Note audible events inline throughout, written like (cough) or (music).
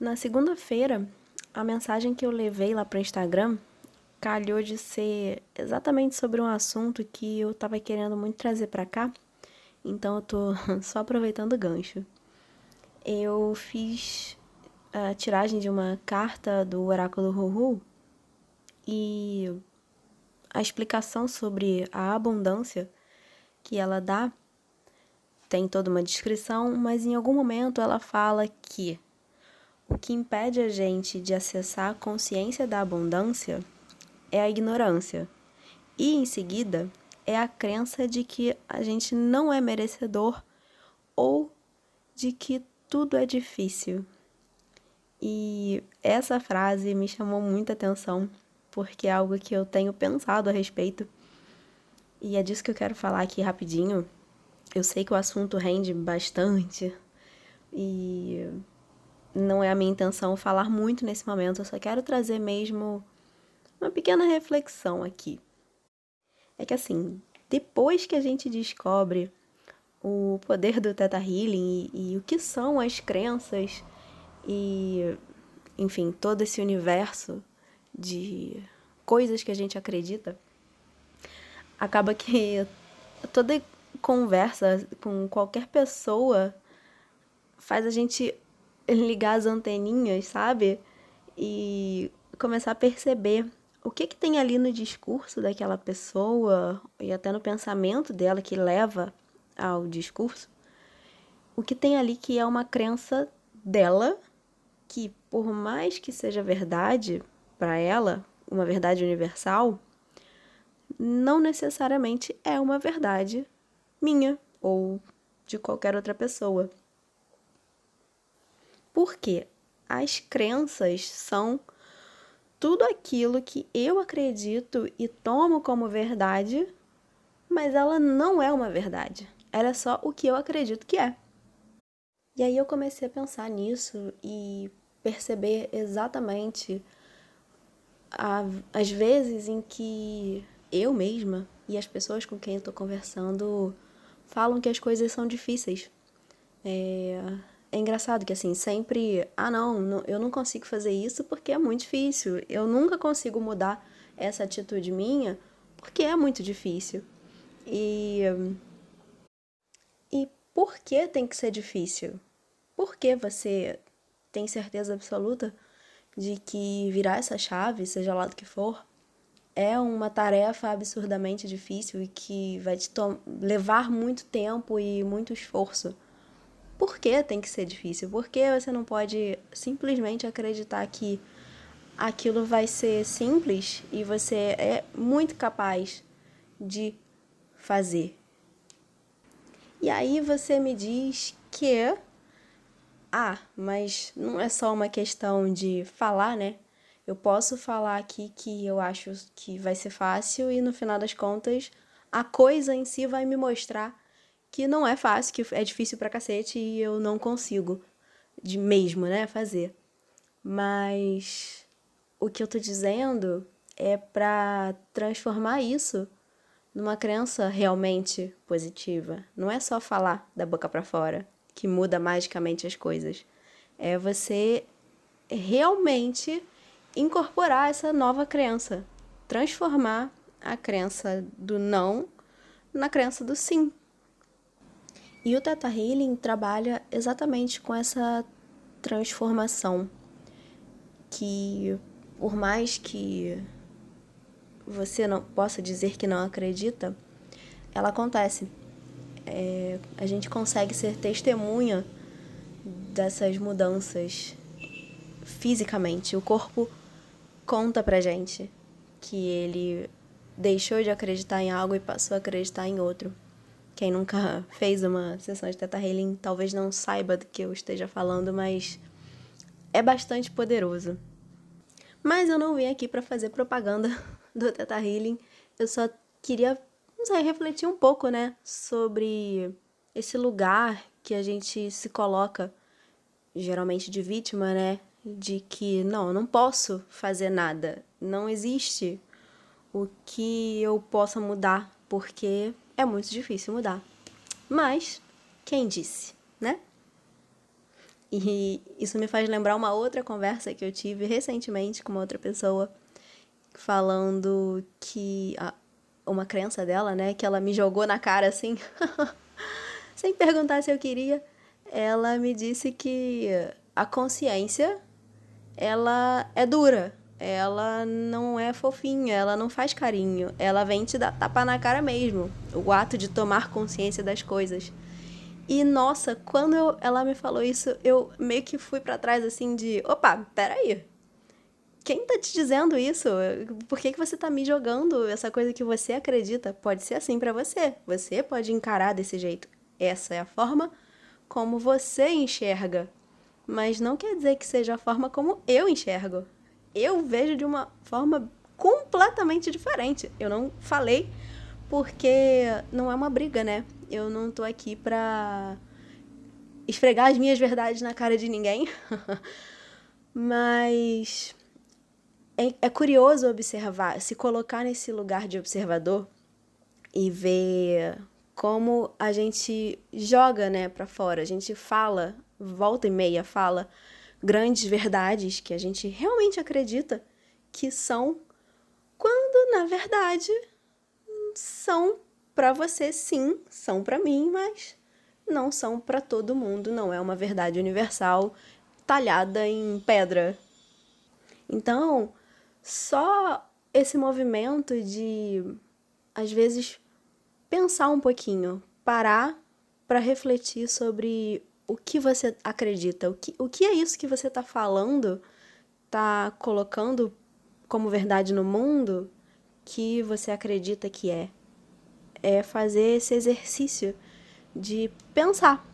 Na segunda-feira, a mensagem que eu levei lá para o Instagram calhou de ser exatamente sobre um assunto que eu estava querendo muito trazer para cá, então eu tô (laughs) só aproveitando o gancho. Eu fiz a tiragem de uma carta do Oráculo Ruhu e a explicação sobre a abundância que ela dá tem toda uma descrição, mas em algum momento ela fala que o que impede a gente de acessar a consciência da abundância é a ignorância. E em seguida, é a crença de que a gente não é merecedor ou de que tudo é difícil. E essa frase me chamou muita atenção, porque é algo que eu tenho pensado a respeito. E é disso que eu quero falar aqui rapidinho. Eu sei que o assunto rende bastante e não é a minha intenção falar muito nesse momento, eu só quero trazer mesmo uma pequena reflexão aqui. É que assim, depois que a gente descobre o poder do Theta Healing e, e o que são as crenças e, enfim, todo esse universo de coisas que a gente acredita, acaba que (laughs) toda conversa com qualquer pessoa faz a gente ligar as anteninhas, sabe? E começar a perceber o que, que tem ali no discurso daquela pessoa e até no pensamento dela que leva ao discurso. O que tem ali que é uma crença dela, que por mais que seja verdade para ela, uma verdade universal, não necessariamente é uma verdade minha ou de qualquer outra pessoa. Porque as crenças são tudo aquilo que eu acredito e tomo como verdade, mas ela não é uma verdade. Ela é só o que eu acredito que é. E aí eu comecei a pensar nisso e perceber exatamente as vezes em que eu mesma e as pessoas com quem eu tô conversando falam que as coisas são difíceis. É, é engraçado que assim, sempre, ah não, não, eu não consigo fazer isso porque é muito difícil. Eu nunca consigo mudar essa atitude minha porque é muito difícil. E e por que tem que ser difícil? Por que você tem certeza absoluta de que virar essa chave, seja lá do que for, é uma tarefa absurdamente difícil e que vai te levar muito tempo e muito esforço? Por que tem que ser difícil? Por que você não pode simplesmente acreditar que aquilo vai ser simples e você é muito capaz de fazer? E aí você me diz que ah, mas não é só uma questão de falar, né? Eu posso falar aqui que eu acho que vai ser fácil e no final das contas a coisa em si vai me mostrar que não é fácil, que é difícil pra cacete e eu não consigo de mesmo, né, fazer. Mas o que eu tô dizendo é para transformar isso numa crença realmente positiva. Não é só falar da boca para fora que muda magicamente as coisas. É você realmente incorporar essa nova crença, transformar a crença do não na crença do sim. E o Theta Healing trabalha exatamente com essa transformação que por mais que você não possa dizer que não acredita, ela acontece. É, a gente consegue ser testemunha dessas mudanças fisicamente. O corpo conta pra gente que ele deixou de acreditar em algo e passou a acreditar em outro. Quem nunca (laughs) fez uma sessão de Teta Healing talvez não saiba do que eu esteja falando, mas é bastante poderoso. Mas eu não vim aqui para fazer propaganda (laughs) do Teta Healing. Eu só queria, não sei, refletir um pouco, né, sobre esse lugar que a gente se coloca, geralmente de vítima, né, de que não, eu não posso fazer nada. Não existe o que eu possa mudar, porque é muito difícil mudar. Mas quem disse, né? E isso me faz lembrar uma outra conversa que eu tive recentemente com uma outra pessoa, falando que a, uma crença dela, né, que ela me jogou na cara assim, (laughs) sem perguntar se eu queria, ela me disse que a consciência ela é dura, ela não é fofinha, ela não faz carinho, ela vem te dar tapa na cara mesmo, o ato de tomar consciência das coisas. E nossa, quando eu, ela me falou isso, eu meio que fui para trás assim de, opa, peraí. Quem tá te dizendo isso? Por que, que você tá me jogando essa coisa que você acredita? Pode ser assim para você. Você pode encarar desse jeito. Essa é a forma como você enxerga. Mas não quer dizer que seja a forma como eu enxergo. Eu vejo de uma forma completamente diferente. Eu não falei porque não é uma briga, né? Eu não tô aqui pra esfregar as minhas verdades na cara de ninguém. (laughs) Mas é, é curioso observar, se colocar nesse lugar de observador e ver como a gente joga, né, para fora. A gente fala, volta e meia fala grandes verdades que a gente realmente acredita que são, quando na verdade são para você sim, são para mim, mas não são para todo mundo, não é uma verdade universal talhada em pedra. Então, só esse movimento de às vezes pensar um pouquinho, parar para refletir sobre o que você acredita, o que, o que é isso que você está falando, está colocando como verdade no mundo que você acredita que é é fazer esse exercício de pensar.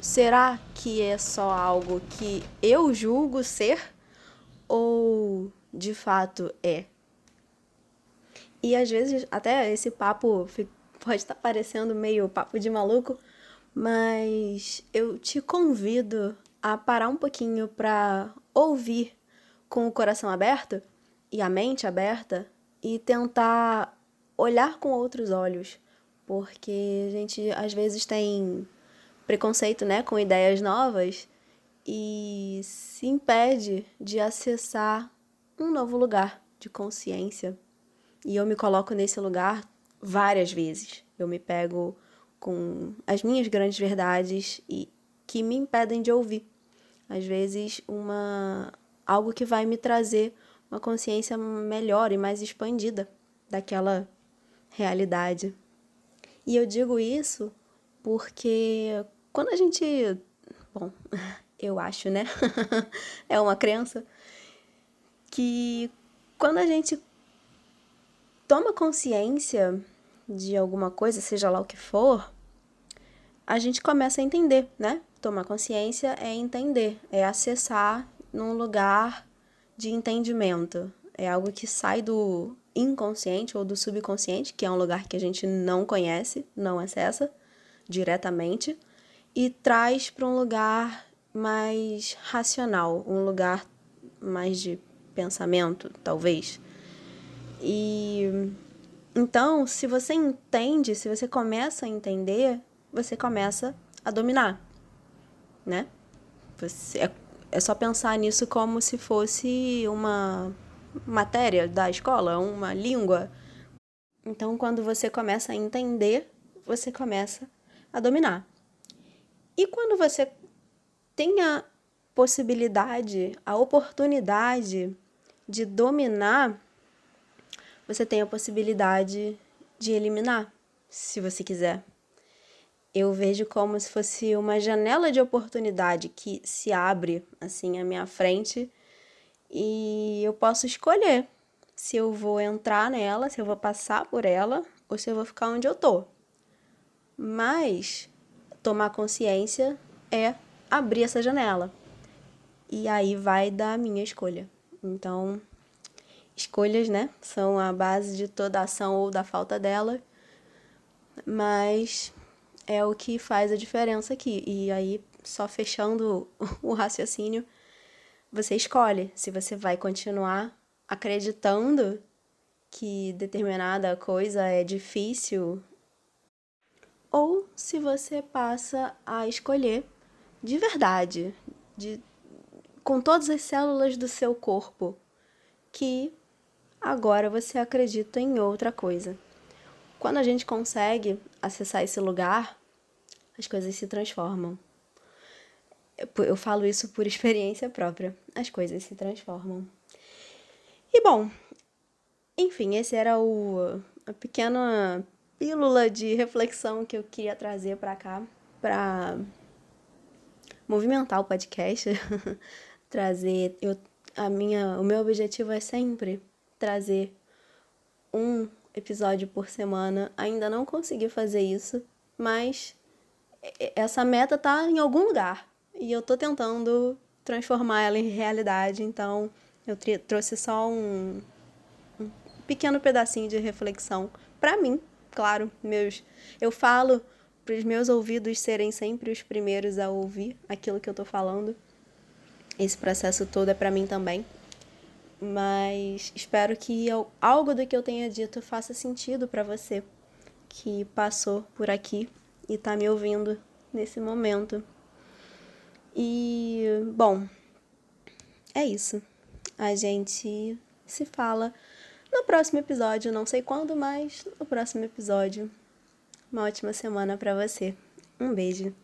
Será que é só algo que eu julgo ser ou de fato é? E às vezes até esse papo pode estar parecendo meio papo de maluco, mas eu te convido a parar um pouquinho para ouvir com o coração aberto e a mente aberta e tentar olhar com outros olhos, porque a gente às vezes tem preconceito, né, com ideias novas e se impede de acessar um novo lugar de consciência. E eu me coloco nesse lugar várias vezes. Eu me pego com as minhas grandes verdades e que me impedem de ouvir. Às vezes uma algo que vai me trazer uma consciência melhor e mais expandida daquela realidade. E eu digo isso porque quando a gente. Bom, (laughs) eu acho, né? (laughs) é uma crença que quando a gente toma consciência de alguma coisa, seja lá o que for, a gente começa a entender, né? Tomar consciência é entender, é acessar num lugar de entendimento. É algo que sai do inconsciente ou do subconsciente, que é um lugar que a gente não conhece, não acessa diretamente, e traz para um lugar mais racional, um lugar mais de pensamento, talvez. E então, se você entende, se você começa a entender, você começa a dominar, né? Você, é, é só pensar nisso como se fosse uma matéria da escola, uma língua. Então, quando você começa a entender, você começa a dominar. E quando você tem a possibilidade, a oportunidade de dominar, você tem a possibilidade de eliminar, se você quiser. Eu vejo como se fosse uma janela de oportunidade que se abre assim à minha frente e eu posso escolher se eu vou entrar nela, se eu vou passar por ela ou se eu vou ficar onde eu tô. Mas tomar consciência é abrir essa janela. E aí vai da minha escolha. Então, escolhas, né, são a base de toda ação ou da falta dela. Mas é o que faz a diferença aqui. E aí, só fechando (laughs) o raciocínio, você escolhe se você vai continuar acreditando que determinada coisa é difícil, ou se você passa a escolher de verdade, de, com todas as células do seu corpo, que agora você acredita em outra coisa. Quando a gente consegue acessar esse lugar, as coisas se transformam. Eu falo isso por experiência própria. As coisas se transformam. E bom, enfim, esse era o a pequena pílula de reflexão que eu queria trazer para cá para movimentar o podcast, (laughs) trazer eu a minha o meu objetivo é sempre trazer um episódio por semana. Ainda não consegui fazer isso, mas essa meta tá em algum lugar e eu tô tentando transformar ela em realidade, então eu trouxe só um, um pequeno pedacinho de reflexão para mim, claro, meus eu falo para os meus ouvidos serem sempre os primeiros a ouvir aquilo que eu tô falando. Esse processo todo é para mim também. Mas espero que eu, algo do que eu tenha dito faça sentido para você que passou por aqui e tá me ouvindo nesse momento. E, bom, é isso. A gente se fala no próximo episódio, não sei quando, mas no próximo episódio. Uma ótima semana para você. Um beijo.